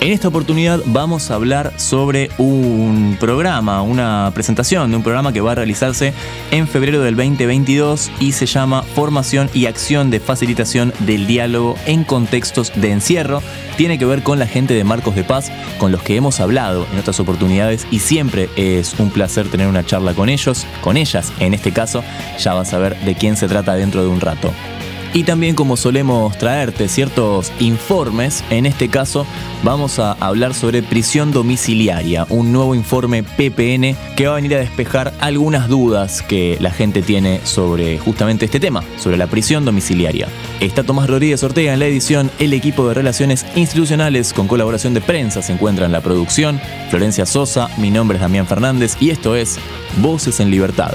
En esta oportunidad vamos a hablar sobre un programa, una presentación de un programa que va a realizarse en febrero del 2022 y se llama Formación y Acción de Facilitación del Diálogo en Contextos de Encierro. Tiene que ver con la gente de Marcos de Paz, con los que hemos hablado en otras oportunidades y siempre es un placer tener una charla con ellos, con ellas en este caso. Ya vas a ver de quién se trata dentro de un rato. Y también como solemos traerte ciertos informes, en este caso vamos a hablar sobre prisión domiciliaria, un nuevo informe PPN que va a venir a despejar algunas dudas que la gente tiene sobre justamente este tema, sobre la prisión domiciliaria. Está Tomás Rodríguez Ortega en la edición, el equipo de relaciones institucionales con colaboración de prensa se encuentra en la producción, Florencia Sosa, mi nombre es Damián Fernández y esto es Voces en Libertad.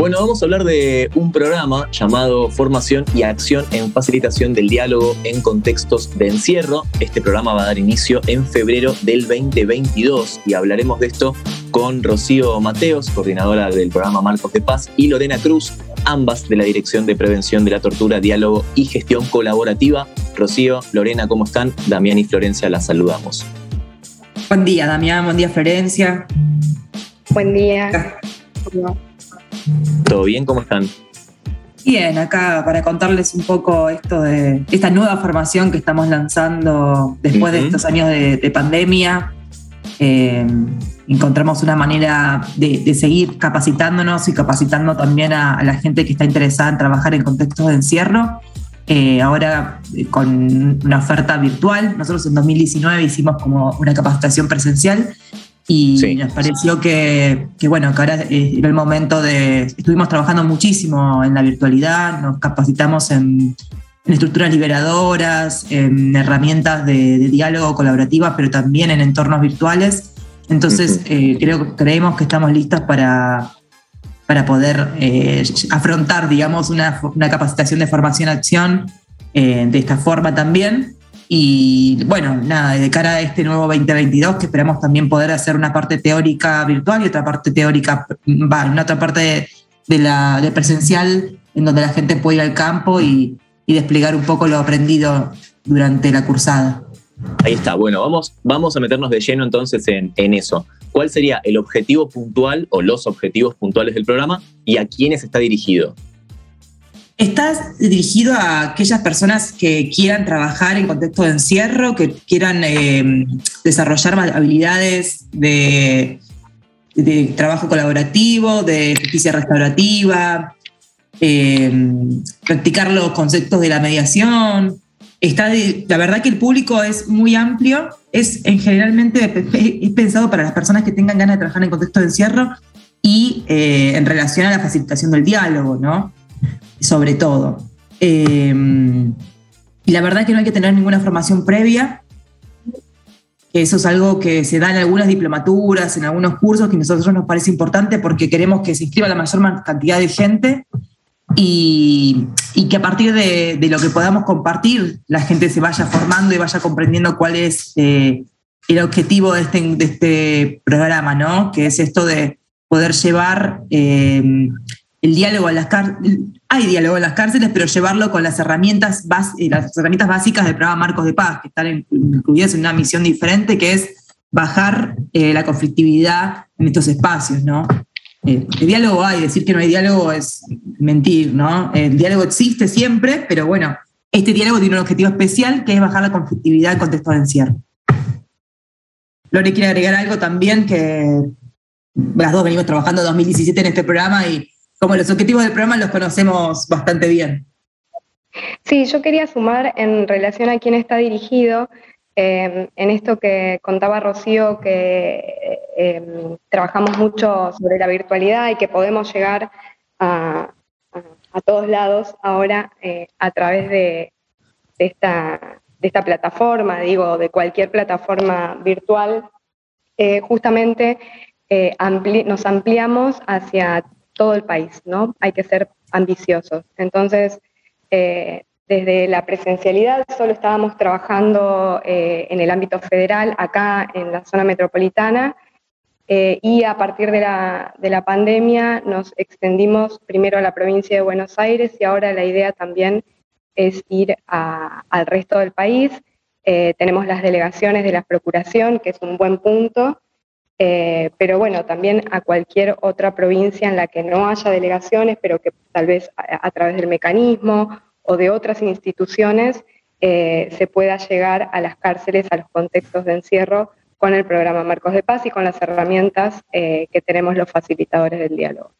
Bueno, vamos a hablar de un programa llamado Formación y Acción en Facilitación del Diálogo en Contextos de Encierro. Este programa va a dar inicio en febrero del 2022 y hablaremos de esto con Rocío Mateos, coordinadora del programa Marcos de Paz, y Lorena Cruz, ambas de la Dirección de Prevención de la Tortura, Diálogo y Gestión Colaborativa. Rocío, Lorena, ¿cómo están? Damián y Florencia las saludamos. Buen día, Damián. Buen día, Florencia. Buen día. ¿Todo bien? ¿Cómo están? Bien, acá para contarles un poco esto de esta nueva formación que estamos lanzando después de estos años de, pandemia. Eh, encontramos una manera de, seguir capacitándonos y capacitando también a, la gente que está interesada en trabajar en contextos de encierro. Eh, ahora eh, con una oferta virtual, nosotros en 2019 hicimos como una capacitación presencial y nos pareció que, bueno, que ahora era el momento de... Estuvimos trabajando muchísimo en la virtualidad, nos capacitamos en, estructuras liberadoras, en herramientas de, diálogo colaborativa, pero también en entornos virtuales. Entonces, eh, creo, creemos que estamos listas para, para poder eh, afrontar, digamos, una, capacitación de formación-acción eh, de esta forma también. Y bueno, nada, de cara a este nuevo 2022, que esperamos también poder hacer una parte teórica virtual y otra parte teórica, va, una otra parte de, la, de presencial, en donde la gente puede ir al campo y, desplegar un poco lo aprendido durante la cursada. Ahí está, bueno, vamos, vamos a meternos de lleno entonces en, en, eso. ¿Cuál sería el objetivo puntual o los objetivos puntuales del programa y a quiénes está dirigido? Estás dirigido a aquellas personas que quieran trabajar en contexto de encierro, que quieran eh, desarrollar habilidades de, trabajo colaborativo, de justicia restaurativa, eh, practicar los conceptos de la mediación. Está, la verdad que el público es muy amplio, es en generalmente es pensado para las personas que tengan ganas de trabajar en contexto de encierro y eh, en relación a la facilitación del diálogo, ¿no? Sobre todo. Eh, y la verdad es que no hay que tener ninguna formación previa. Eso es algo que se da en algunas diplomaturas, en algunos cursos, que a nosotros nos parece importante porque queremos que se inscriba la mayor cantidad de gente y, que a partir de, lo que podamos compartir, la gente se vaya formando y vaya comprendiendo cuál es eh, el objetivo de este, de este programa, ¿no? Que es esto de poder llevar eh, el diálogo en las cárceles, hay diálogo en las cárceles, pero llevarlo con las herramientas, eh, las herramientas básicas del programa Marcos de Paz, que están incluidas en una misión diferente, que es bajar eh, la conflictividad en estos espacios, ¿no? Eh, el diálogo hay, decir que no hay diálogo es mentir, ¿no? El diálogo existe siempre, pero bueno, este diálogo tiene un objetivo especial que es bajar la conflictividad en contexto de encierro. Lore quiere agregar algo también que las dos venimos trabajando en 2017 en este programa y como los objetivos del programa los conocemos bastante bien. Sí, yo quería sumar en relación a quién está dirigido, em, en esto que contaba Rocío, que em, trabajamos mucho sobre la virtualidad y que podemos llegar a, todos lados ahora eh, a través de, esta, de esta plataforma, digo, de cualquier plataforma virtual, eh, justamente eh, nos ampliamos hacia todo el país, ¿no? Hay que ser ambiciosos. Entonces, eh, desde la presencialidad solo estábamos trabajando en el ámbito federal, acá en la zona metropolitana, y a partir de la, de la, pandemia nos extendimos primero a la provincia de Buenos Aires y ahora la idea también es ir al resto del país. Eh, tenemos las delegaciones de la Procuración, que es un buen punto, eh, pero bueno, también a cualquier otra provincia en la que no haya delegaciones, pero que tal vez a, través del mecanismo o de otras instituciones eh, se pueda llegar a las cárceles, a los contextos de encierro con el programa Marcos de Paz y con las herramientas que tenemos los facilitadores del diálogo.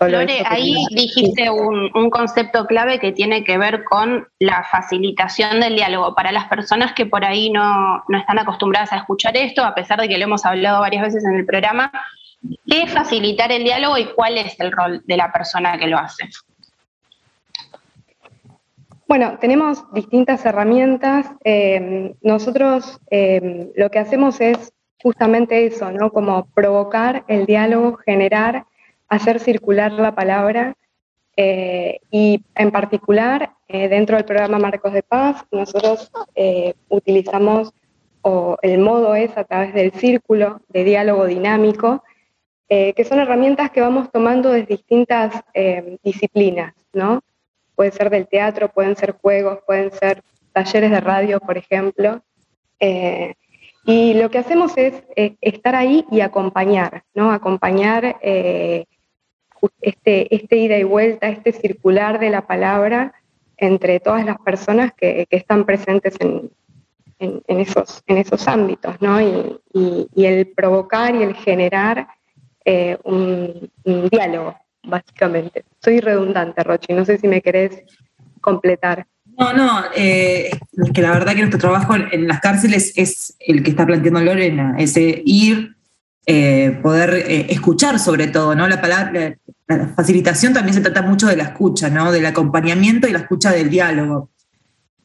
Lore, ahí dijiste un, concepto clave que tiene que ver con la facilitación del diálogo. Para las personas que por ahí no, están acostumbradas a escuchar esto, a pesar de que lo hemos hablado varias veces en el programa, ¿qué es facilitar el diálogo y cuál es el rol de la persona que lo hace? Bueno, tenemos distintas herramientas. Eh, nosotros eh, lo que hacemos es justamente eso, ¿no? Como provocar el diálogo, generar hacer circular la palabra eh, y en particular eh, dentro del programa Marcos de Paz nosotros eh, utilizamos o el modo es a través del círculo de diálogo dinámico, que son herramientas que vamos tomando de distintas disciplinas, ¿no? Puede ser del teatro, pueden ser juegos, pueden ser talleres de radio, por ejemplo. y lo que hacemos es estar ahí y acompañar, ¿no? Acompañar este, este ida y vuelta, este circular de la palabra entre todas las personas que, están presentes en, esos, en esos ámbitos, ¿no? Y, el provocar y el generar eh, un, diálogo, básicamente. Soy redundante, Rochi, no sé si me querés completar. No, no, eh, que la verdad que nuestro trabajo en, las cárceles es el que está planteando Lorena, ese ir, eh, poder eh, escuchar sobre todo, ¿no? La palabra, la, facilitación también se trata mucho de la escucha, ¿no? Del acompañamiento y la escucha del diálogo.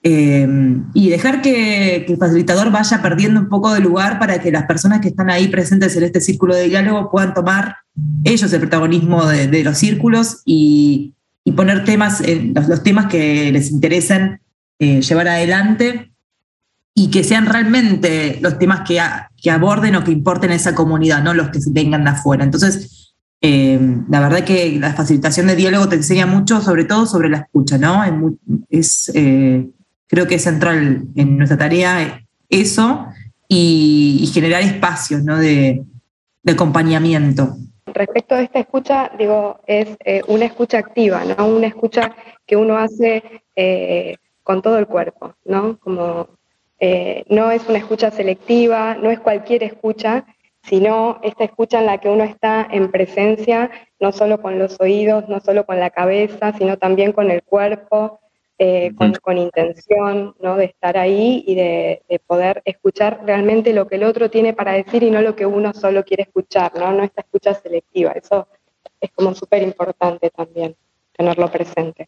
Eh, y dejar que, el facilitador vaya perdiendo un poco de lugar para que las personas que están ahí presentes en este círculo de diálogo puedan tomar ellos el protagonismo de, los círculos y, poner temas, los, los, temas que les interesen llevar adelante y que sean realmente los temas que, que aborden o que importen a esa comunidad, no los que vengan de afuera. Entonces, eh, la verdad que la facilitación de diálogo te enseña mucho, sobre todo sobre la escucha, ¿no? Es, eh, creo que es central en nuestra tarea eso y, generar espacios ¿no? de, acompañamiento. Respecto a esta escucha, digo, es eh, una escucha activa, ¿no? Una escucha que uno hace con todo el cuerpo, ¿no? Como eh, no es una escucha selectiva, no es cualquier escucha, sino esta escucha en la que uno está en presencia, no solo con los oídos, no solo con la cabeza, sino también con el cuerpo, eh, con, intención ¿no? de estar ahí y de, poder escuchar realmente lo que el otro tiene para decir y no lo que uno solo quiere escuchar, no, no esta escucha selectiva. Eso es como súper importante también, tenerlo presente.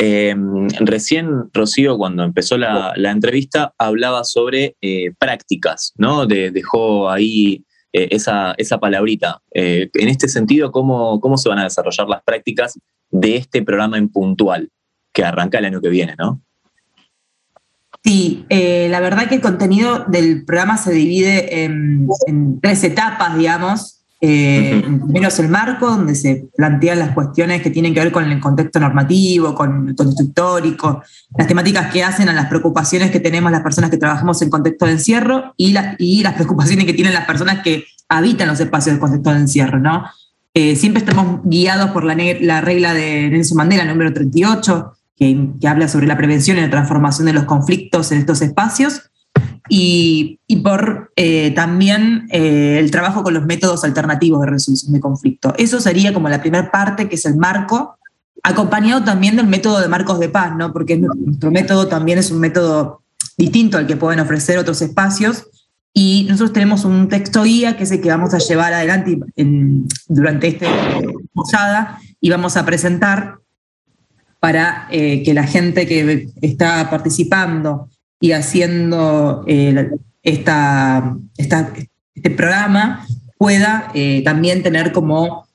Eh, recién Rocío, cuando empezó la, entrevista, hablaba sobre eh, prácticas, ¿no? dejó ahí eh, esa, esa, palabrita. en este sentido, ¿cómo, ¿cómo se van a desarrollar las prácticas de este programa en puntual que arranca el año que viene, ¿no? Sí, la verdad que el contenido del programa se divide en tres etapas, digamos. Eh, primero es el marco, donde se plantean las cuestiones que tienen que ver con el contexto normativo, con el contexto histórico, las temáticas que hacen a las preocupaciones que tenemos las personas que trabajamos en contexto de encierro y, y las preocupaciones que tienen las personas que habitan los espacios del contexto de encierro. ¿no? Eh, siempre estamos guiados por la, la, regla de Nelson Mandela, número 38, que, que habla sobre la prevención y la transformación de los conflictos en estos espacios y, por eh, también eh, el trabajo con los métodos alternativos de resolución de conflicto. Eso sería como la primera parte, que es el marco acompañado también del método de Marcos de Paz, ¿no? porque nuestro método también es un método distinto al que pueden ofrecer otros espacios. Y nosotros tenemos un texto guía que es el que vamos a llevar adelante durante esta posada y vamos a presentar para eh, que la gente que está participando y haciendo eh, este programa pueda eh, también tener como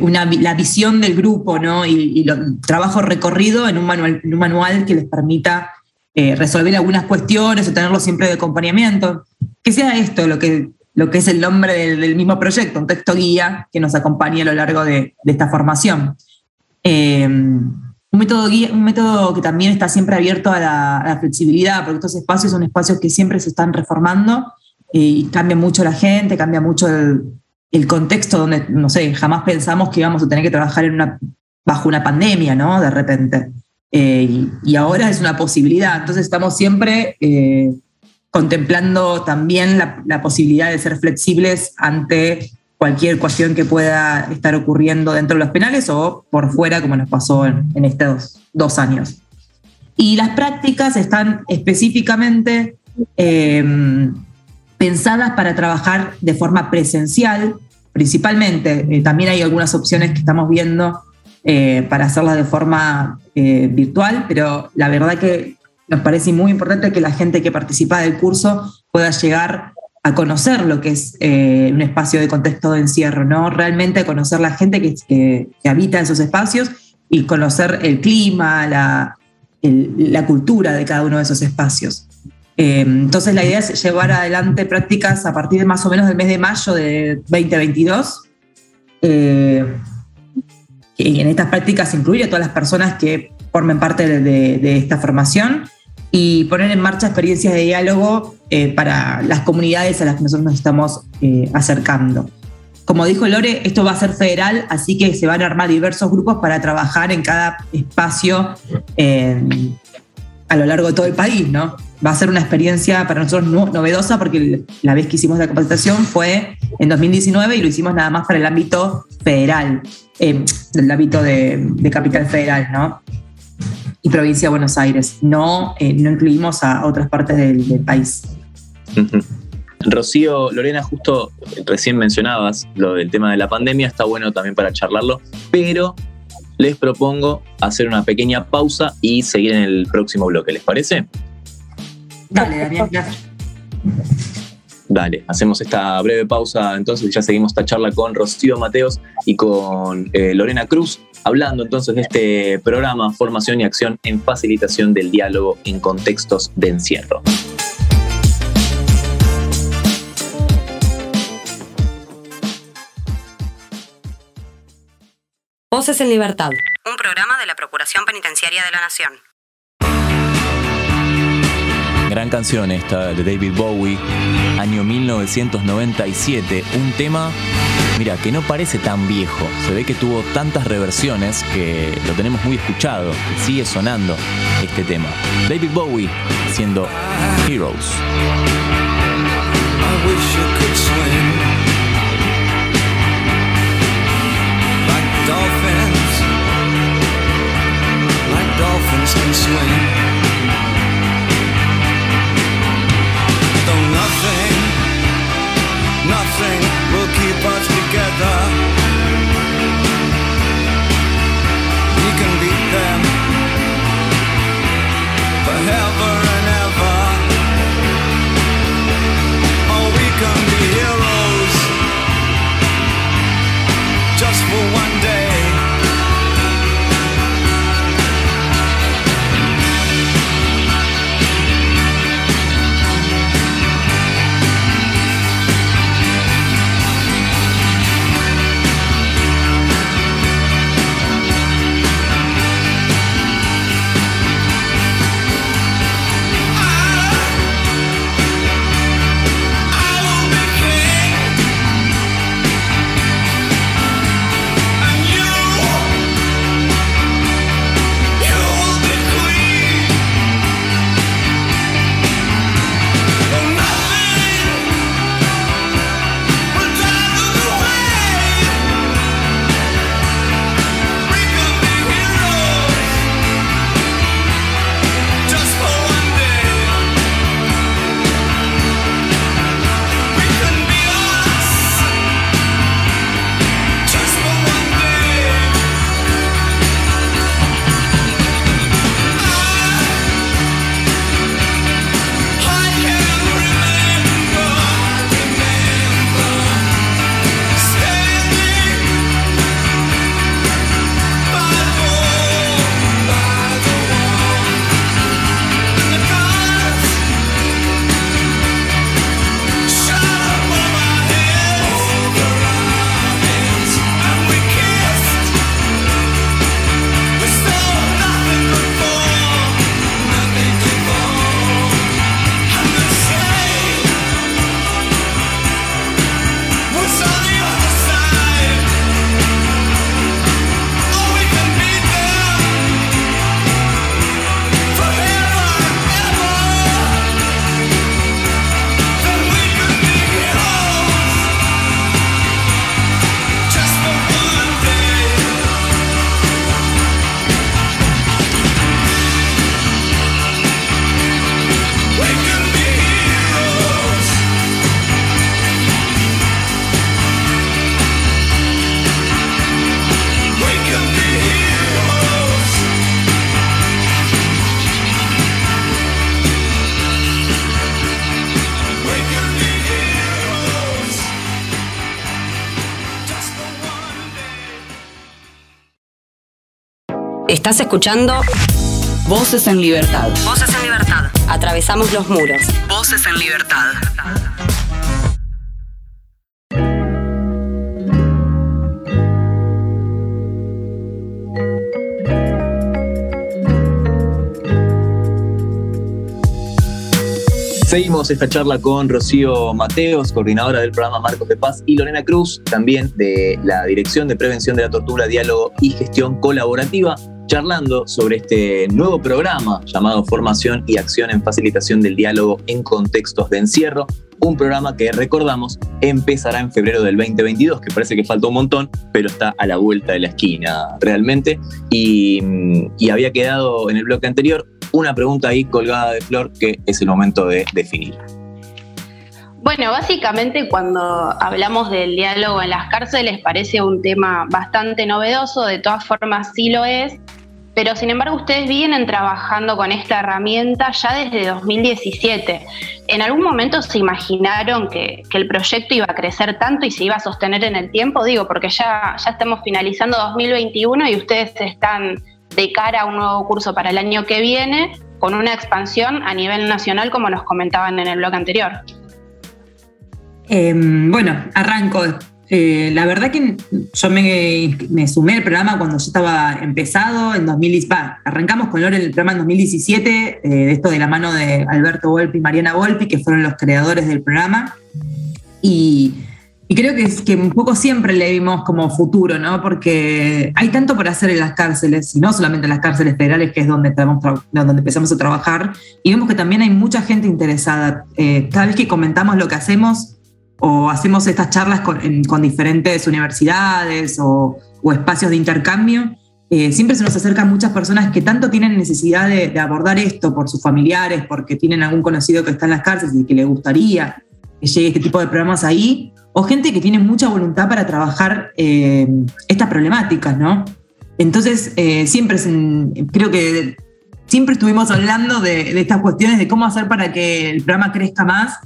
una, la visión del grupo ¿no? y, el trabajo recorrido en un, manual, un manual que les permita resolver algunas cuestiones o tenerlo siempre de acompañamiento. Que sea esto lo que, lo que es el nombre del, mismo proyecto, un texto guía que nos acompañe a lo largo de esta formación. Un método, un método que también está siempre abierto a la, flexibilidad, porque estos espacios son espacios que siempre se están reformando eh, y cambia mucho la gente, cambia mucho el, contexto donde, no sé, jamás pensamos que íbamos a tener que trabajar bajo una pandemia, ¿no? De repente. Eh, y, ahora es una posibilidad. Entonces estamos siempre eh, contemplando también la, posibilidad de ser flexibles ante cualquier cuestión que pueda estar ocurriendo dentro de los penales o por fuera, como nos pasó en, estos dos años. Y las prácticas están específicamente em, pensadas para trabajar de forma presencial, principalmente. Eh, también hay algunas opciones que estamos viendo eh, para hacerlas de forma eh, virtual, pero la verdad que nos parece muy importante que la gente que participa del curso pueda llegar a conocer lo que es eh, un espacio de contexto de encierro, ¿no? Realmente conocer la gente que, que, habita esos espacios y conocer el clima, la, cultura de cada uno de esos espacios. Eh, entonces la idea es llevar adelante prácticas a partir de más o menos del mes de mayo de 2022. Eh, y en estas prácticas incluir a todas las personas que formen parte de esta formación y poner en marcha experiencias de diálogo eh, para las comunidades a las que nosotros nos estamos eh, acercando. Como dijo Lore, esto va a ser federal, así que se van a armar diversos grupos para trabajar en cada espacio a lo largo de todo el país, ¿no? Va a ser una experiencia para nosotros novedosa porque la vez que hicimos la capacitación fue en 2019 y lo hicimos nada más para el ámbito federal, eh, el ámbito de, capital federal, ¿no? y provincia de Buenos Aires. No, eh, no incluimos a otras partes del, país. Rocío, Lorena, justo recién mencionabas lo del tema de la pandemia, está bueno también para charlarlo, pero les propongo hacer una pequeña pausa y seguir en el próximo bloque, ¿les parece? Dale, Daniel, gracias. Dale, hacemos esta breve pausa entonces ya seguimos esta charla con Rocío Mateos y con eh, Lorena Cruz, hablando entonces de este programa Formación y Acción en Facilitación del Diálogo en Contextos de Encierro. Voces en Libertad. Un programa de la Procuración Penitenciaria de la Nación. Gran canción esta de David Bowie, año 1997. Un tema, mira, que no parece tan viejo. Se ve que tuvo tantas reversiones que lo tenemos muy escuchado, que sigue sonando este tema. David Bowie siendo Heroes. Nothing nothing will keep us together. We can beat them forever and ever. Oh, we can be heroes just for one Estás escuchando Voces en Libertad. Voces en Libertad. Atravesamos los muros. Voces en Libertad. Seguimos esta charla con Rocío Mateos, coordinadora del programa Marcos de Paz, y Lorena Cruz, también de la Dirección de Prevención de la Tortura, Diálogo y Gestión Colaborativa, charlando sobre este nuevo programa llamado Formación y Acción en Facilitación del Diálogo en Contextos de Encierro, un programa que recordamos empezará en febrero del 2022, que parece que falta un montón, pero está a la vuelta de la esquina realmente. Y, y había quedado en el bloque anterior una pregunta ahí colgada de flor que es el momento de definir. Bueno, básicamente cuando hablamos del diálogo en las cárceles parece un tema bastante novedoso, de todas formas sí lo es, pero sin embargo ustedes vienen trabajando con esta herramienta ya desde 2017. ¿En algún momento se imaginaron que, el proyecto iba a crecer tanto y se iba a sostener en el tiempo? Digo, porque ya, ya estamos finalizando 2021 y ustedes están de cara a un nuevo curso para el año que viene con una expansión a nivel nacional como nos comentaban en el blog anterior. Eh, bueno, arranco. Eh, la verdad que yo me, me, sumé al programa cuando yo estaba empezado, en 2010, arrancamos con Lore el programa en 2017, eh, de esto de la mano de Alberto Volpi y Mariana Volpi, que fueron los creadores del programa. Y, y creo que, que un poco siempre le vimos como futuro, ¿no? Porque hay tanto por hacer en las cárceles, y no solamente en las cárceles federales, que es donde, donde empezamos a trabajar, y vemos que también hay mucha gente interesada. Eh, cada vez que comentamos lo que hacemos, o hacemos estas charlas con, en, con diferentes universidades o, espacios de intercambio, eh, siempre se nos acercan muchas personas que tanto tienen necesidad de, de, abordar esto por sus familiares, porque tienen algún conocido que está en las cárceles y que le gustaría que llegue este tipo de programas ahí, o gente que tiene mucha voluntad para trabajar eh, estas problemáticas, ¿no? Entonces, eh, siempre creo que siempre estuvimos hablando de, de estas cuestiones de cómo hacer para que el programa crezca más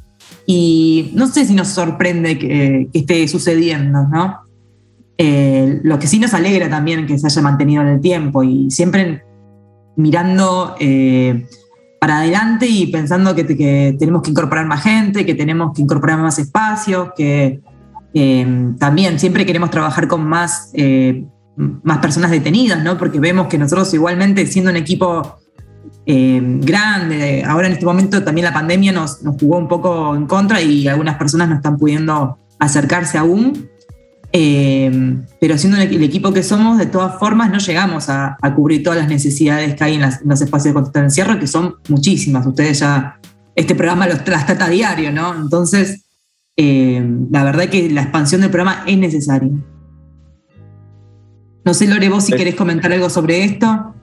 y no sé si nos sorprende que, esté sucediendo, ¿no? Eh, lo que sí nos alegra también que se haya mantenido en el tiempo y siempre mirando eh, para adelante y pensando que, que, tenemos que incorporar más gente, que tenemos que incorporar más espacios, que eh, también siempre queremos trabajar con más, eh, más personas detenidas, ¿no? Porque vemos que nosotros igualmente siendo un equipo eh, grande. Ahora en este momento también la pandemia nos, nos, jugó un poco en contra y algunas personas no están pudiendo acercarse aún. Eh, pero siendo el equipo que somos, de todas formas no llegamos a, a cubrir todas las necesidades que hay en, las, en los espacios de contexto de encierro, que son muchísimas. Ustedes ya, este programa los, las trata a diario, ¿no? Entonces, eh, la verdad que la expansión del programa es necesaria. No sé, Lore, vos si querés comentar algo sobre esto.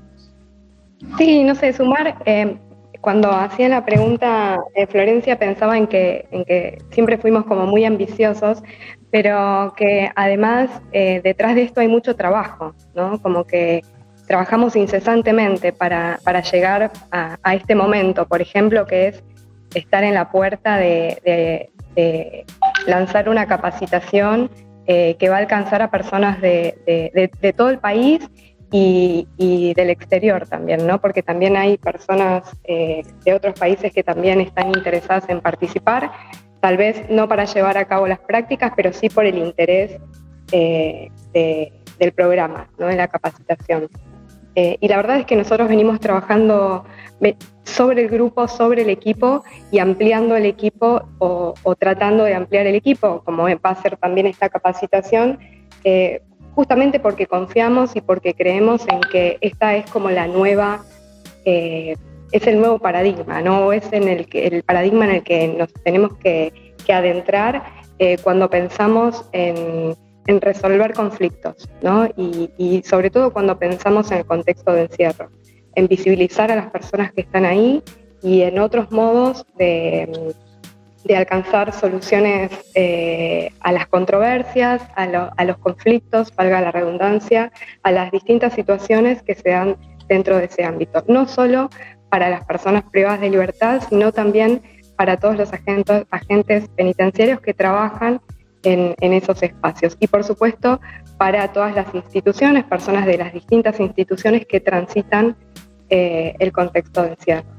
Sí, no sé, sumar, eh, cuando hacía la pregunta, eh, Florencia pensaba en que, siempre fuimos como muy ambiciosos, pero que además eh, detrás de esto hay mucho trabajo, ¿no? Como que trabajamos incesantemente para, llegar a, este momento, por ejemplo, que es estar en la puerta de, lanzar una capacitación que va a alcanzar a personas de todo el país y, del exterior también, ¿no? Porque también hay personas eh, de otros países que también están interesadas en participar, tal vez no para llevar a cabo las prácticas, pero sí por el interés eh, de, del programa, ¿no? De la capacitación. Eh, y la verdad es que nosotros venimos trabajando sobre el grupo, sobre el equipo y ampliando el equipo o, tratando de ampliar el equipo, como va a ser también esta capacitación, justamente porque confiamos y porque creemos en que esta es como la nueva, eh, es el nuevo paradigma, ¿no? Es en el, que, el paradigma en el que nos tenemos que, que adentrar eh, cuando pensamos en, en, resolver conflictos, ¿no? Y, y sobre todo cuando pensamos en el contexto de encierro, en visibilizar a las personas que están ahí y en otros modos de de alcanzar soluciones eh, a las controversias, a, lo, a, los conflictos, valga la redundancia, a las distintas situaciones que se dan dentro de ese ámbito. No solo para las personas privadas de libertad, sino también para todos los agentes, penitenciarios que trabajan en, en esos espacios. Y por supuesto, para todas las instituciones, personas de las distintas instituciones que transitan eh, el contexto de encierro.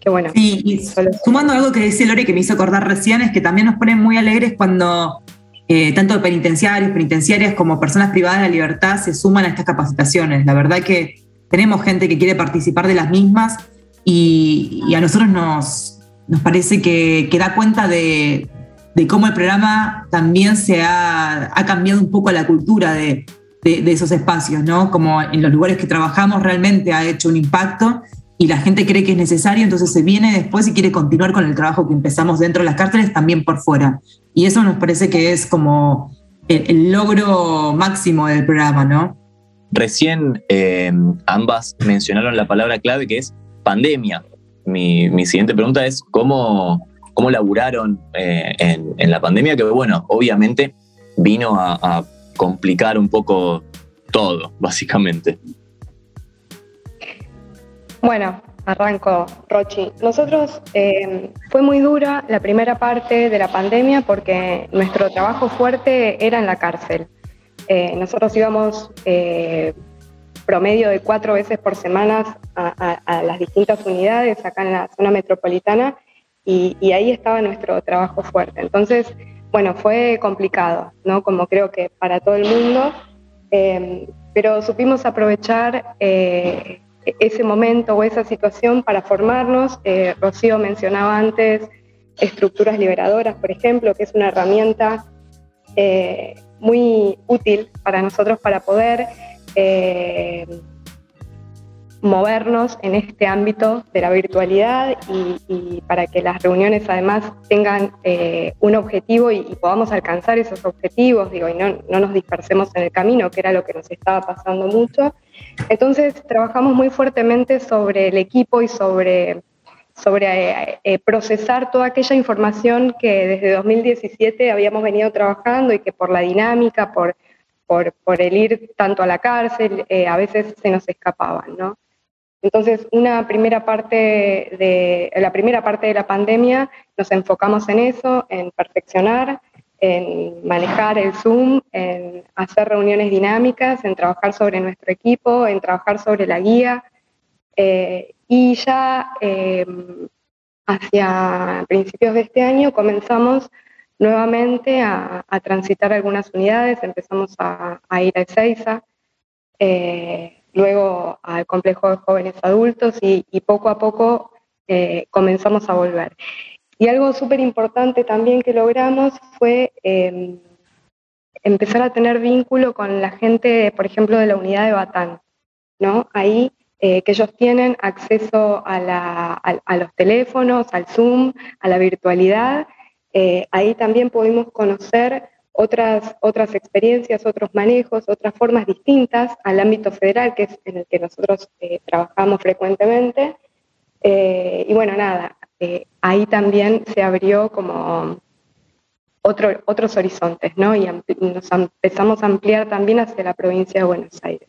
Que bueno, Sí, y sumando algo que dice Lore que me hizo acordar recién, es que también nos ponen muy alegres cuando eh, tanto penitenciarios, penitenciarias como personas privadas de la libertad se suman a estas capacitaciones. La verdad que tenemos gente que quiere participar de las mismas y, y a nosotros nos, nos parece que, que da cuenta de, de cómo el programa también se ha, ha cambiado un poco la cultura de, de- de esos espacios, ¿no? Como en los lugares que trabajamos realmente ha hecho un impacto y la gente cree que es necesario, entonces se viene después y quiere continuar con el trabajo que empezamos dentro de las cárceles, también por fuera. Y eso nos parece que es como el, logro máximo del programa, ¿no? Recién eh, ambas mencionaron la palabra clave que es pandemia. Mi, mi siguiente pregunta es cómo, cómo laburaron eh, en, la pandemia, que bueno, obviamente vino a complicar un poco todo, básicamente. Bueno, arranco, Rochi. Nosotros eh, fue muy dura la primera parte de la pandemia porque nuestro trabajo fuerte era en la cárcel. Eh, nosotros íbamos eh, promedio de cuatro veces por semana a, las distintas unidades acá en la zona metropolitana y, ahí estaba nuestro trabajo fuerte. Entonces, bueno, fue complicado, ¿no? Como creo que para todo el mundo, pero supimos aprovechar eh, ese momento o esa situación para formarnos. Eh, Rocío mencionaba antes estructuras liberadoras, por ejemplo, que es una herramienta eh, muy útil para nosotros para poder eh, movernos en este ámbito de la virtualidad y, para que las reuniones además tengan un objetivo y, y podamos alcanzar esos objetivos, digo, y no, no nos dispersemos en el camino, que era lo que nos estaba pasando mucho. Entonces trabajamos muy fuertemente sobre el equipo y sobre, sobre eh, eh, procesar toda aquella información que desde 2017 habíamos venido trabajando y que por la dinámica, por, por, por el ir tanto a la cárcel, eh, a veces se nos escapaban, ¿no? Entonces, una primera parte de, la primera parte de la pandemia nos enfocamos en eso, en perfeccionar, en manejar el Zoom, en hacer reuniones dinámicas, en trabajar sobre nuestro equipo, en trabajar sobre la guía. Eh, y ya eh, hacia principios de este año comenzamos nuevamente a, transitar algunas unidades, empezamos a, ir a Ezeiza, eh, luego al complejo de jóvenes adultos y, y poco a poco eh, comenzamos a volver. Y algo súper importante también que logramos fue eh, empezar a tener vínculo con la gente, por ejemplo, de la unidad de Batán, ¿no? Ahí eh, que ellos tienen acceso a, la, a, a, los teléfonos, al Zoom, a la virtualidad. Eh, ahí también pudimos conocer otras, otras experiencias, otros manejos, otras formas distintas al ámbito federal, que es en el que nosotros eh, trabajamos frecuentemente. Y bueno, nada, eh, ahí también se abrió como otro, otros horizontes, ¿no? Y nos empezamos a ampliar también hacia la provincia de Buenos Aires.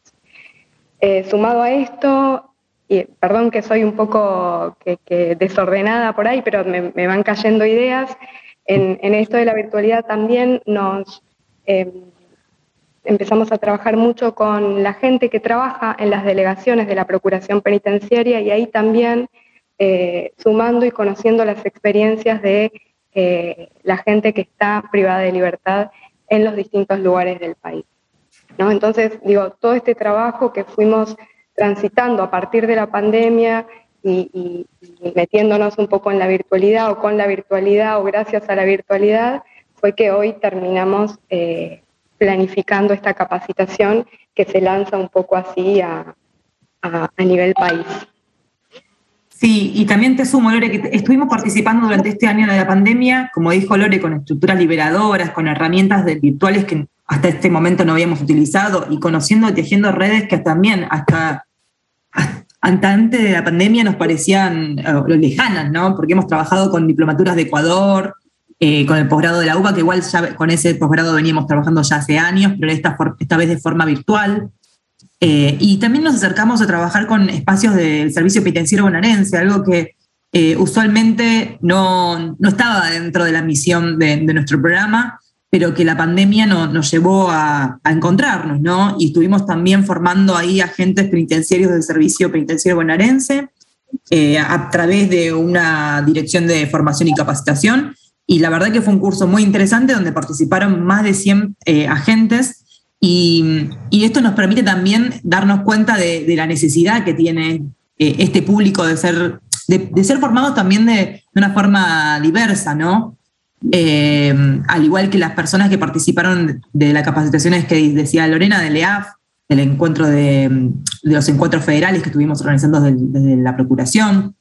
Eh, sumado a esto, y perdón que soy un poco desordenada por ahí, pero me, van cayendo ideas, en, esto de la virtualidad también nos eh, empezamos a trabajar mucho con la gente que trabaja en las delegaciones de la Procuración Penitenciaria y ahí también eh, sumando y conociendo las experiencias de eh, la gente que está privada de libertad en los distintos lugares del país. ¿no? Entonces, digo, todo este trabajo que fuimos transitando a partir de la pandemia y, metiéndonos un poco en la virtualidad o con la virtualidad o gracias a la virtualidad, fue que hoy terminamos eh, planificando esta capacitación que se lanza un poco así a nivel país. Sí, y también te sumo, Lore, que estuvimos participando durante este año de la pandemia, como dijo Lore, con estructuras liberadoras, con herramientas virtuales que hasta este momento no habíamos utilizado y conociendo y tejiendo redes que también hasta, hasta antes de la pandemia nos parecían uh, lejanas, ¿no? Porque hemos trabajado con diplomaturas de Ecuador, eh, con el posgrado de la UBA, que igual ya con ese posgrado veníamos trabajando ya hace años, pero esta, esta vez de forma virtual. Eh, y también nos acercamos a trabajar con espacios del servicio penitenciario bonaerense, algo que eh, usualmente no, no, estaba dentro de la misión de, de nuestro programa. pero que la pandemia no- nos llevó a, a encontrarnos, ¿no? Y estuvimos también formando ahí agentes penitenciarios del Servicio Penitenciario Bonaerense eh, a través de una dirección de formación y capacitación. Y la verdad que fue un curso muy interesante donde participaron más de 100 eh, agentes y, esto nos permite también darnos cuenta de, la necesidad que tiene eh, este público de ser, de, ser formados también de, una forma diversa, ¿no? Eh, al igual que las personas que participaron de las capacitaciones que decía Lorena del EAF, del encuentro de, de los encuentros federales que estuvimos organizando desde, desde la Procuración.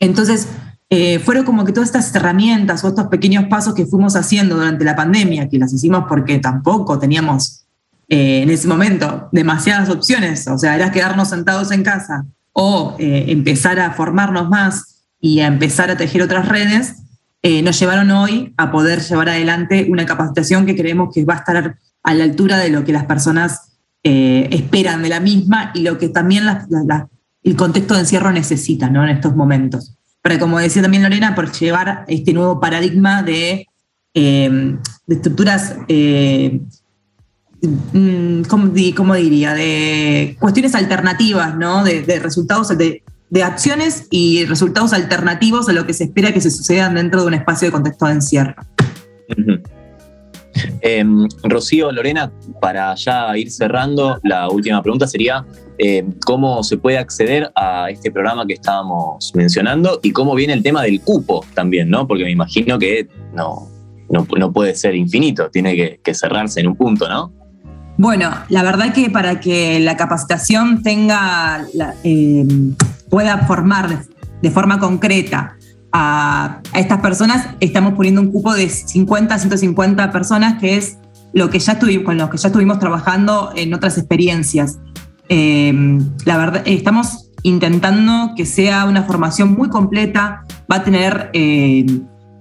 Entonces, eh, fueron como que todas estas herramientas o estos pequeños pasos que fuimos haciendo durante la pandemia, que las hicimos porque tampoco teníamos eh, en ese momento demasiadas opciones, o sea, era quedarnos sentados en casa o eh, empezar a formarnos más y a empezar a tejer otras redes, nos llevaron hoy a poder llevar adelante una capacitación que creemos que va a estar a la altura de lo que las personas esperan de la misma y lo que también el contexto de encierro necesita ¿no? en estos momentos. Pero como decía también Lorena, por llevar este nuevo paradigma de, eh, de estructuras, eh, mm, ¿cómo, di- cómo diría? De cuestiones alternativas, ¿no? De, resultados, de, de acciones y resultados alternativos a lo que se espera que se sucedan dentro de un espacio de contexto de encierro. Em, Rocío, Lorena, para ya ir cerrando, la última pregunta sería em, cómo se puede acceder a este programa que estábamos mencionando y cómo viene el tema del cupo también, ¿no? Porque me imagino que no, no, no puede ser infinito, tiene que, cerrarse en un punto, ¿no? Bueno, la verdad que para que la capacitación tenga, eh, pueda formar de, forma concreta a, estas personas, estamos poniendo un cupo de 50 a 150 personas, que es lo que ya estuvimos, con los que ya estuvimos trabajando en otras experiencias. Eh, la verdad, estamos intentando que sea una formación muy completa, va a tener eh,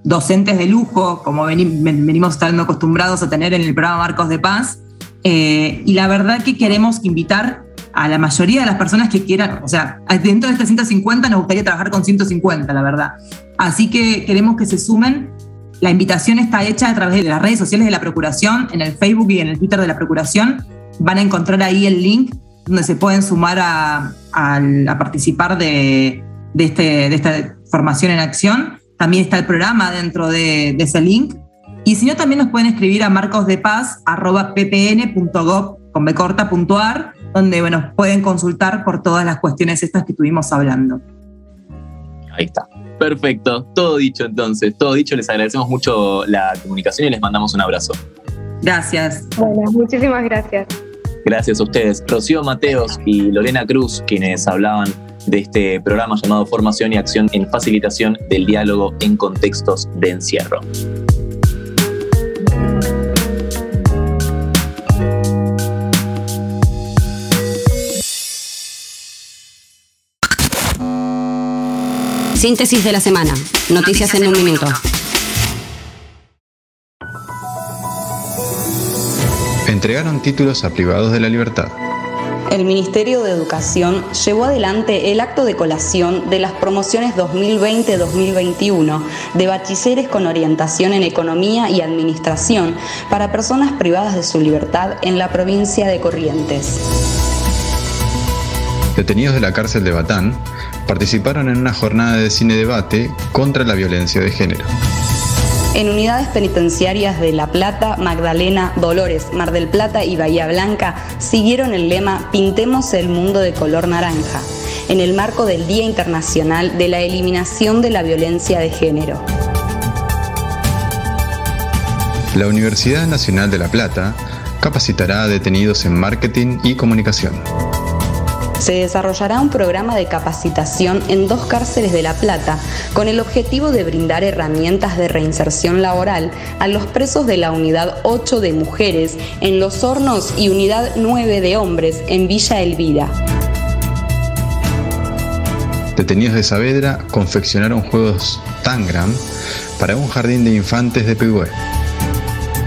docentes de lujo, como veni- ven- venimos estando acostumbrados a tener en el programa Marcos de Paz, eh, y la verdad que queremos invitar a la mayoría de las personas que quieran, o sea, dentro de estas 150 nos gustaría trabajar con 150, la verdad. Así que queremos que se sumen. La invitación está hecha a través de las redes sociales de la Procuración, en el Facebook y en el Twitter de la Procuración. Van a encontrar ahí el link donde se pueden sumar a, a- a participar de, de este, de esta formación en acción. También está el programa dentro de, de ese link. Y si no, también nos pueden escribir a marcosdepaz.ppn.gov.ar, donde bueno, pueden consultar por todas las cuestiones estas que estuvimos hablando. Ahí está. Perfecto, todo dicho entonces, todo dicho, les agradecemos mucho la comunicación y les mandamos un abrazo. Gracias. Bueno, muchísimas gracias. Gracias a ustedes. Rocío Mateos y Lorena Cruz, quienes hablaban de este programa llamado Formación y Acción en Facilitación del Diálogo en Contextos de Encierro. Síntesis de la semana. Noticias, en un minuto. Entregaron títulos a privados de la libertad. El Ministerio de Educación llevó adelante el acto de colación de las promociones 2020-2021 de bachilleres con orientación en economía y administración para personas privadas de su libertad en la provincia de Corrientes. Detenidos de la cárcel de Batán participaron en una jornada de cine debate contra la violencia de género. En unidades penitenciarias de La Plata, Magdalena, Dolores, Mar del Plata y Bahía Blanca siguieron el lema Pintemos el mundo de color naranja, en el marco del Día Internacional de la Eliminación de la Violencia de Género. La Universidad Nacional de La Plata capacitará a detenidos en marketing y comunicación. Se desarrollará un programa de capacitación en dos cárceles de La Plata con el objetivo de brindar herramientas de reinserción laboral a los presos de la Unidad 8 de Mujeres en Los Hornos y Unidad 9 de Hombres en Villa Elvira. Detenidos de Saavedra confeccionaron juegos Tangram para un jardín de infantes de Pigüé.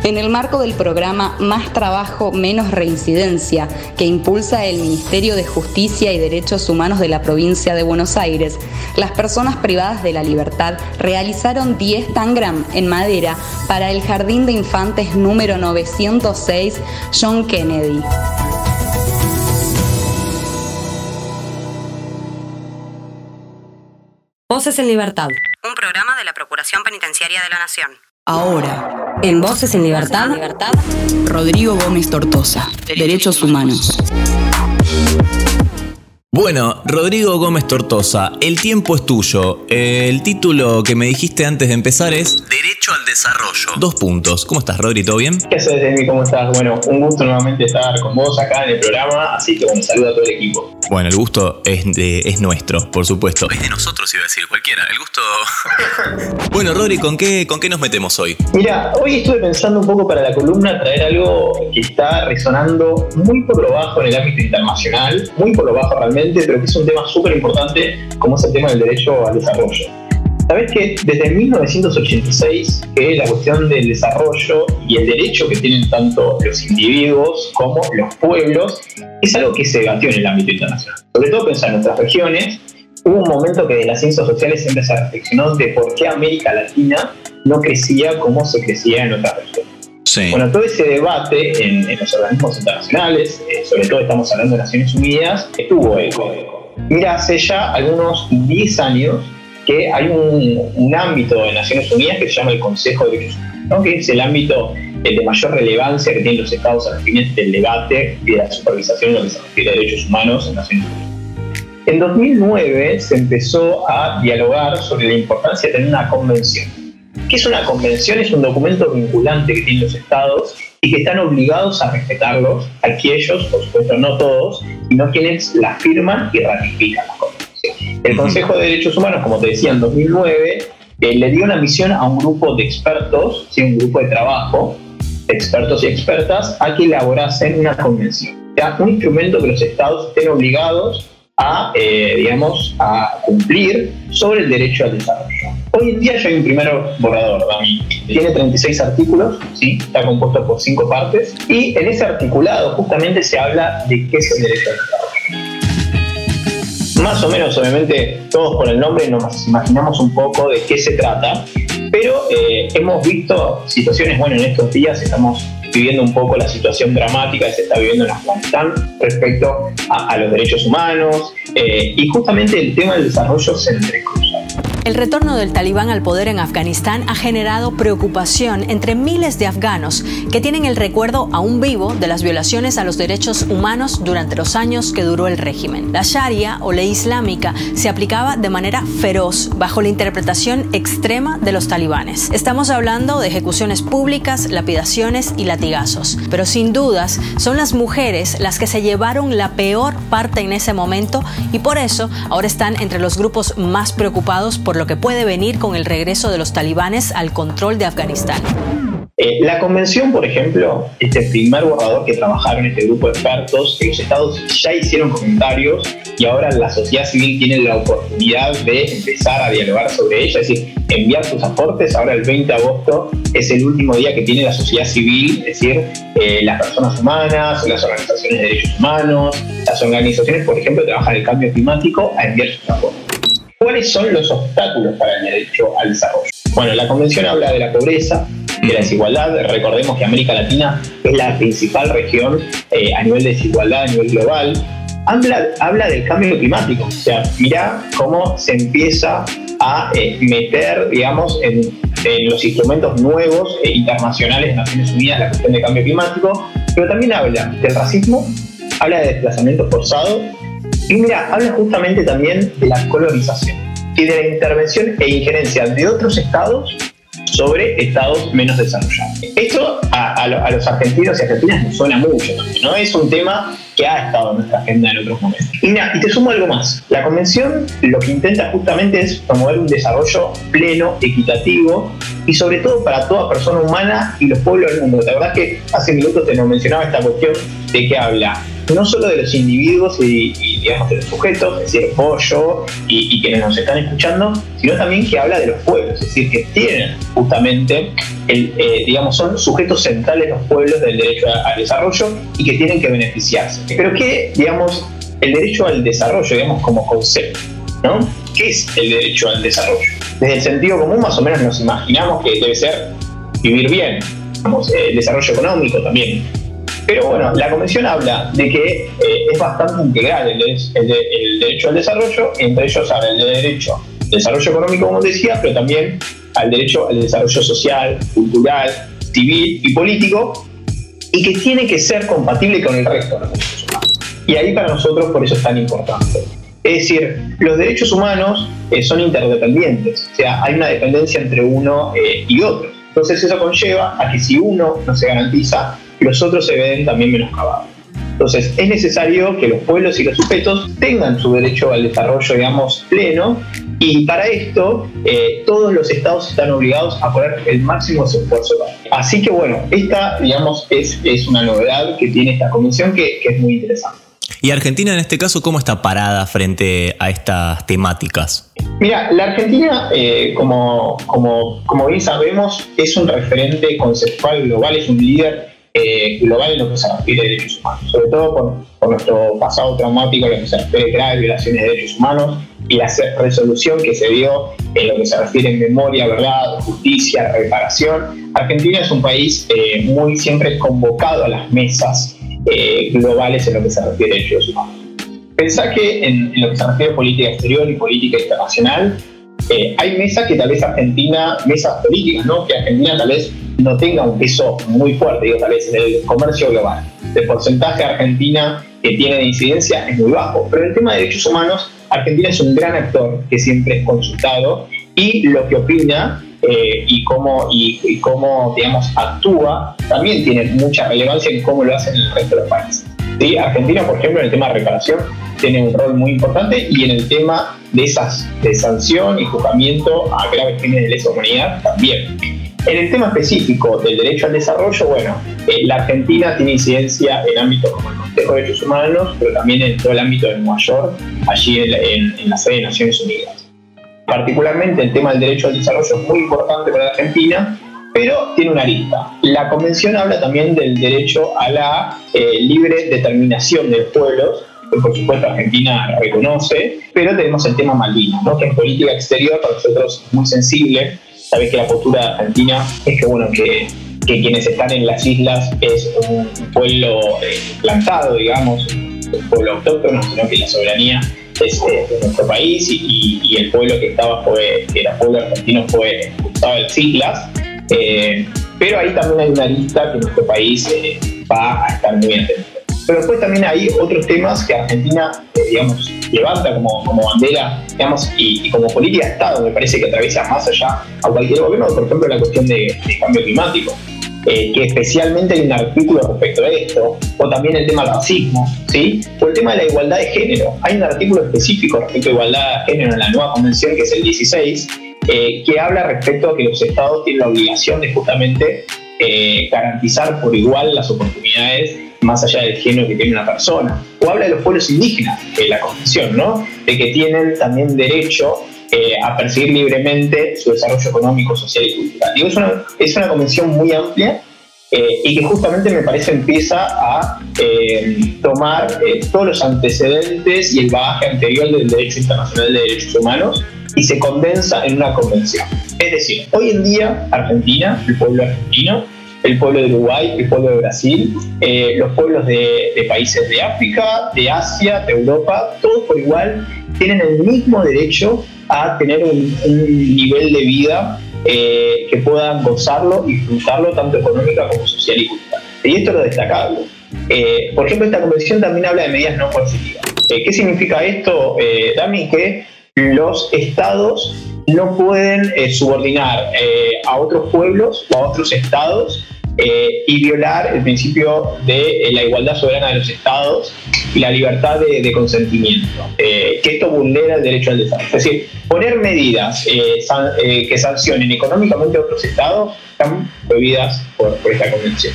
En el marco del programa Más Trabajo, Menos Reincidencia, que impulsa el Ministerio de Justicia y Derechos Humanos de la provincia de Buenos Aires, las personas privadas de la libertad realizaron 10 tangram en madera para el Jardín de Infantes número 906 John Kennedy. Voces en Libertad. Un programa de la Procuración Penitenciaria de la Nación. Ahora, en Voces en Libertad, Rodrigo Gómez Tortosa, Derechos Humanos. Bueno, Rodrigo Gómez Tortosa, el tiempo es tuyo. El título que me dijiste antes de empezar es Derecho al Desarrollo. Dos puntos. ¿Cómo estás, Rodri? ¿Todo bien? ¿Qué haces, Demi? ¿Cómo estás? Bueno, un gusto nuevamente estar con vos acá en el programa, así que bueno, saludo a todo el equipo. Bueno, el gusto es, de- es nuestro, por supuesto. Es de nosotros, iba a decir cualquiera. El gusto. bueno, Rodri, ¿con qué, ¿con qué nos metemos hoy? Mira, hoy estuve pensando un poco para la columna traer algo que está resonando muy por lo bajo en el ámbito internacional, muy por lo bajo realmente, pero que es un tema súper importante como es el tema del derecho al desarrollo. Sabes que desde 1986 que la cuestión del desarrollo y el derecho que tienen tanto los individuos como los pueblos es algo que se debatió en el ámbito internacional. Sobre todo pensar en nuestras regiones, hubo un momento que de las ciencias sociales siempre se reflexionó de por qué América Latina no crecía como se crecía en otras regiones. Sí. Bueno, todo ese debate en, en los organismos internacionales, eh, sobre todo estamos hablando de Naciones Unidas, tuvo eco. Mira, hace ya algunos 10 años que hay un, un ámbito de Naciones Unidas que se llama el Consejo de Derechos Humanos, ¿no? que es el ámbito eh, de mayor relevancia que tienen los estados a los fines del debate y de la supervisación en lo que se refiere a derechos humanos en Naciones Unidas. En 2009 se empezó a dialogar sobre la importancia de tener una convención. ¿Qué es una convención? Es un documento vinculante que tienen los estados y que están obligados a respetarlos, aquellos, por supuesto no todos, sino quienes las firman y ratifican las convenciones. El Consejo de Derechos Humanos, como te decía, en 2009 eh, le dio una misión a un grupo de expertos, ¿sí? un grupo de trabajo, expertos y expertas, a que elaborasen una convención. O sea, un instrumento que los estados estén obligados a, eh, digamos, a cumplir sobre el derecho al desarrollo. Hoy en día ya hay un primer borrador, Dami. Tiene 36 artículos, ¿sí? está compuesto por cinco partes, y en ese articulado justamente se habla de qué es el derecho al desarrollo. Más o menos, obviamente, todos con el nombre nos imaginamos un poco de qué se trata, pero eh, hemos visto situaciones, bueno, en estos días estamos viviendo un poco la situación dramática que se está viviendo en Afganistán respecto a, los derechos humanos eh, y justamente el tema del desarrollo se. El retorno del talibán al poder en Afganistán ha generado preocupación entre miles de afganos que tienen el recuerdo aún vivo de las violaciones a los derechos humanos durante los años que duró el régimen. La Sharia o ley islámica se aplicaba de manera feroz bajo la interpretación extrema de los talibanes. Estamos hablando de ejecuciones públicas, lapidaciones y latigazos, pero sin dudas son las mujeres las que se llevaron la peor parte en ese momento y por eso ahora están entre los grupos más preocupados por lo que puede venir con el regreso de los talibanes al control de Afganistán. Eh, la convención, por ejemplo, este primer borrador que trabajaron este grupo de expertos, los estados ya hicieron comentarios y ahora la sociedad civil tiene la oportunidad de empezar a dialogar sobre ella, es decir, enviar sus aportes. Ahora el 20 de agosto es el último día que tiene la sociedad civil, es decir, eh, las personas humanas, las organizaciones de derechos humanos, las organizaciones, por ejemplo, que trabajan el cambio climático, a enviar sus aportes. ¿Cuáles son los obstáculos para el derecho al desarrollo? Bueno, la convención habla de la pobreza, de la desigualdad. Recordemos que América Latina es la principal región eh, a nivel de desigualdad a nivel global. Habla, habla del cambio climático, o sea, mira cómo se empieza a eh, meter, digamos, en, en, los instrumentos nuevos e internacionales de Naciones Unidas la cuestión de cambio climático, pero también habla del racismo, habla de desplazamiento forzado y mira, habla justamente también de la colonización y de la intervención e injerencia de otros estados sobre estados menos desarrollados. Esto a, a, a, los argentinos y argentinas nos suena mucho, ¿no? Es un tema que ha estado en nuestra agenda en otros momentos. Y, mira, y te sumo algo más. La convención lo que intenta justamente es promover un desarrollo pleno, equitativo y sobre todo para toda persona humana y los pueblos del mundo. La verdad es que hace minutos te nos mencionaba esta cuestión de que habla no solo de los individuos y, digamos de los sujetos, es decir, vos, yo y, quienes nos están escuchando, sino también que habla de los pueblos, es decir, que tienen justamente, el, eh, digamos, son sujetos centrales los pueblos del derecho al desarrollo y que tienen que beneficiarse. Pero que, digamos, el derecho al desarrollo, digamos, como concepto, ¿no? ¿Qué es el derecho al desarrollo? Desde el sentido común, más o menos nos imaginamos que debe ser vivir bien, digamos, el desarrollo económico también. Pero bueno, la Convención habla de que eh, es bastante integral el, derecho al desarrollo, entre ellos habla el derecho al desarrollo económico, como decía, pero también al derecho al desarrollo social, cultural, civil y político, y que tiene que ser compatible con el resto de los derechos humanos. Y ahí para nosotros por eso es tan importante. Es decir, los derechos humanos eh, son interdependientes, o sea, hay una dependencia entre uno eh, y otro. Entonces eso conlleva a que si uno no se garantiza, los otros se ven también menoscabados. Entonces es necesario que los pueblos y los sujetos tengan su derecho al desarrollo, digamos, pleno, y para esto eh, todos los estados están obligados a poner el máximo de su esfuerzo. Así que bueno, esta, digamos, es, es una novedad que tiene esta convención que, que es muy interesante. ¿Y Argentina en este caso cómo está parada frente a estas temáticas? Mira, la Argentina, eh, como, como, como bien sabemos, es un referente conceptual global, es un líder eh, global en lo que se refiere a derechos humanos, sobre todo por, por, nuestro pasado traumático en lo que se refiere a graves violaciones de derechos humanos y la resolución que se dio en lo que se refiere a memoria, verdad, justicia, reparación. Argentina es un país eh, muy siempre convocado a las mesas eh, globales en lo que se refiere a derechos humanos. Pensá que en, en, lo que se refiere a política exterior y política internacional, eh, hay mesas que tal vez Argentina, mesas políticas, ¿no? Que Argentina tal vez no tenga un peso muy fuerte, digo, tal vez en el comercio global. El porcentaje Argentina que tiene de incidencia es muy bajo, pero en el tema de derechos humanos, Argentina es un gran actor que siempre es consultado y lo que opina eh, y, cómo, y, cómo, digamos, actúa también tiene mucha relevancia en cómo lo hacen en el resto de los países. ¿Sí? Argentina, por ejemplo, en el tema de reparación tiene un rol muy importante y en el tema de esas de sanción y juzgamiento a graves crímenes de lesa humanidad también. En el tema específico del derecho al desarrollo, bueno, eh, la Argentina tiene incidencia en ámbitos como el Consejo de Derechos Humanos, pero también en todo el ámbito de Nueva York, allí en, en, en la sede de Naciones Unidas. Particularmente el tema del derecho al desarrollo es muy importante para la Argentina, pero tiene una lista. La convención habla también del derecho a la eh, libre determinación de los pueblos, que por supuesto Argentina reconoce, pero tenemos el tema Malvinas, ¿no? que en política exterior para nosotros es muy sensible. Sabes que la postura de Argentina es que, bueno, que, que quienes están en las islas es un pueblo eh, plantado, digamos, un pueblo autóctono, sino que la soberanía es eh, de nuestro país y, y, el pueblo que estaba fue, que era pueblo argentino fue expulsado de las islas. Eh, pero ahí también hay una lista que nuestro país va a estar muy atento. Pero después también hay otros temas que Argentina, digamos, levanta como, como bandera, digamos, y, como política de Estado, me parece que atraviesa más allá a cualquier gobierno, por ejemplo, la cuestión de, de cambio climático. Eh, que especialmente hay un artículo respecto a esto, o también el tema del racismo, ¿sí? o el tema de la igualdad de género. Hay un artículo específico respecto a igualdad de género en la nueva convención, que es el 16, eh, que habla respecto a que los estados tienen la obligación de justamente eh, garantizar por igual las oportunidades más allá del género que tiene una persona. O habla de los pueblos indígenas, de la convención, ¿no? De que tienen también derecho eh, a perseguir libremente su desarrollo económico, social y cultural. Digo, es, una, es una convención muy amplia eh, y que justamente me parece empieza a eh, tomar eh, todos los antecedentes y el bagaje anterior del derecho internacional de derechos humanos y se condensa en una convención. Es decir, hoy en día Argentina, el pueblo argentino, el pueblo de Uruguay, el pueblo de Brasil, eh, los pueblos de, países de África, de Asia, de Europa, todos por igual tienen el mismo derecho a tener un, nivel de vida eh, que puedan gozarlo y disfrutarlo tanto económica como social y cultural. Y esto es lo destacable. Eh, por ejemplo, esta convención también habla de medidas no coercitivas. ¿Qué significa esto, Dami? Que los estados no pueden subordinar a otros pueblos o a otros estados eh, y violar el principio de eh, la igualdad soberana de los estados y la libertad de, consentimiento, eh, que esto vulnera el derecho al desarrollo. Es decir, poner medidas que sancionen económicamente a otros estados están prohibidas por, esta convención.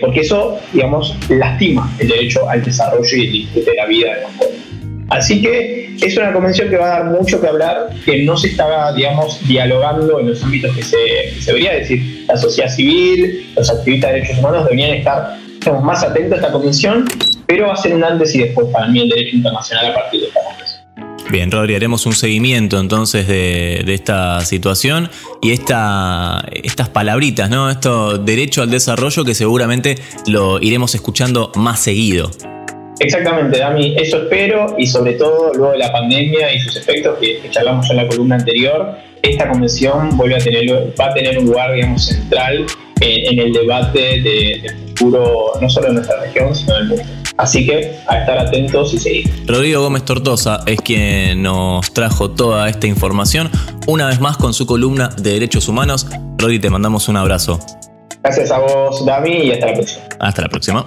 porque eso, digamos, lastima el derecho al desarrollo y el disfrute de la vida de los jóvenes. Así que es una convención que va a dar mucho que hablar, que no se está, digamos, dialogando en los ámbitos que se, debería decir. La sociedad civil, los activistas de derechos humanos deberían estar más atentos a esta convención, pero va a ser un antes y después para mí el derecho internacional a partir de esta convención. Bien, Rodri, haremos un seguimiento entonces de, de esta situación y esta, estas palabritas, ¿no? Esto derecho al desarrollo que seguramente lo iremos escuchando más seguido. Exactamente, Dami, eso espero y sobre todo luego de la pandemia y sus efectos que, que charlamos ya en la columna anterior, esta convención vuelve a tener, va a tener un lugar, digamos, central en, en el debate de- del futuro no solo de nuestra región, sino del mundo. Así que a estar atentos y seguir. Rodrigo Gómez Tortosa es quien nos trajo toda esta información, una vez más con su columna de Derechos Humanos. Rodri, te mandamos un abrazo. Gracias a vos, Dami, y hasta la próxima. Hasta la próxima.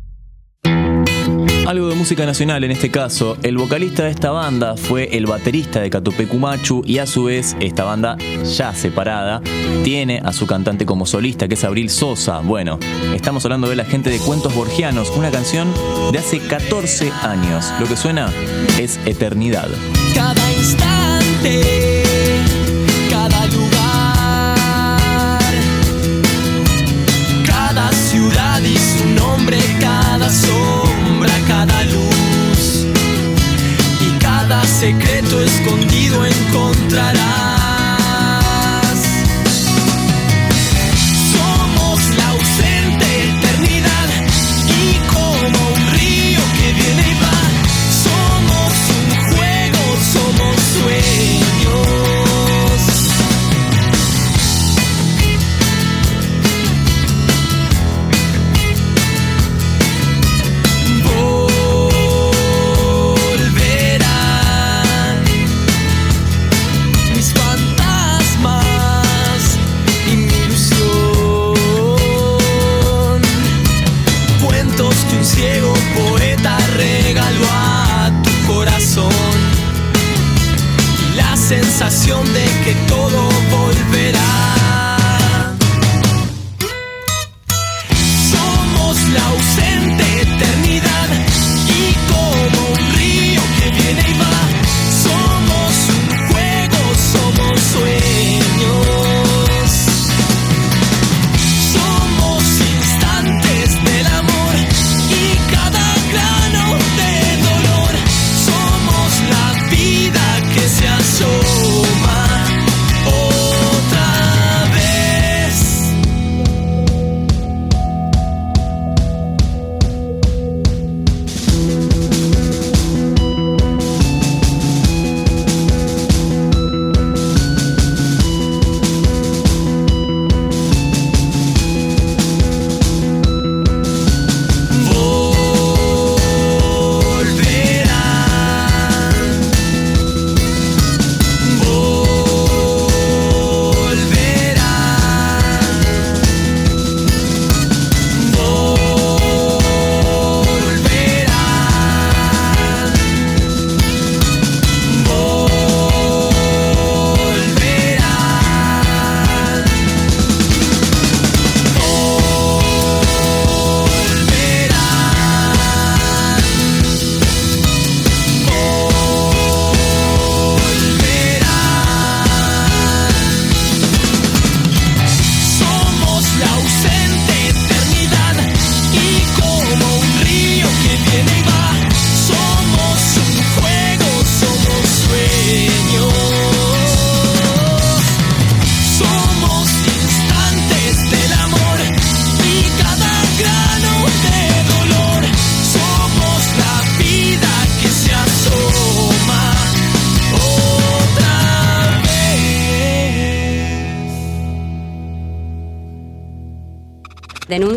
Algo de música nacional en este caso. El vocalista de esta banda fue el baterista de Catupecumachu y a su vez esta banda ya separada tiene a su cantante como solista que es Abril Sosa. Bueno, estamos hablando de la gente de Cuentos Borgianos, una canción de hace 14 años. Lo que suena es Eternidad. cada instante, secreto escondido encontrarás.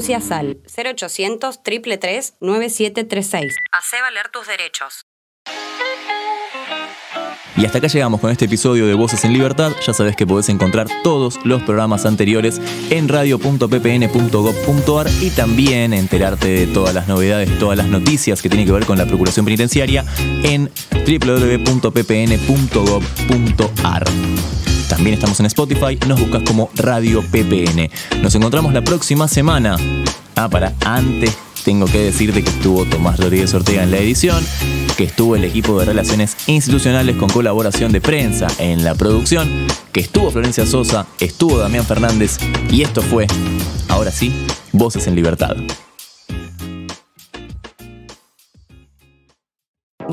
Denuncias al 0800 333 9736. Hacé valer tus derechos. Y hasta acá llegamos con este episodio de Voces en Libertad. Ya sabes que podés encontrar todos los programas anteriores en radio.ppn.gov.ar y también enterarte de todas las novedades, todas las noticias que tienen que ver con la Procuración Penitenciaria en www.ppn.gov.ar. También estamos en Spotify, nos buscas como Radio PPN. Nos encontramos la próxima semana. Ah, para antes tengo que decirte que estuvo Tomás Rodríguez Ortega en la edición, que estuvo el equipo de relaciones institucionales con colaboración de prensa en la producción, que estuvo Florencia Sosa, estuvo Damián Fernández y esto fue, ahora sí, Voces en Libertad.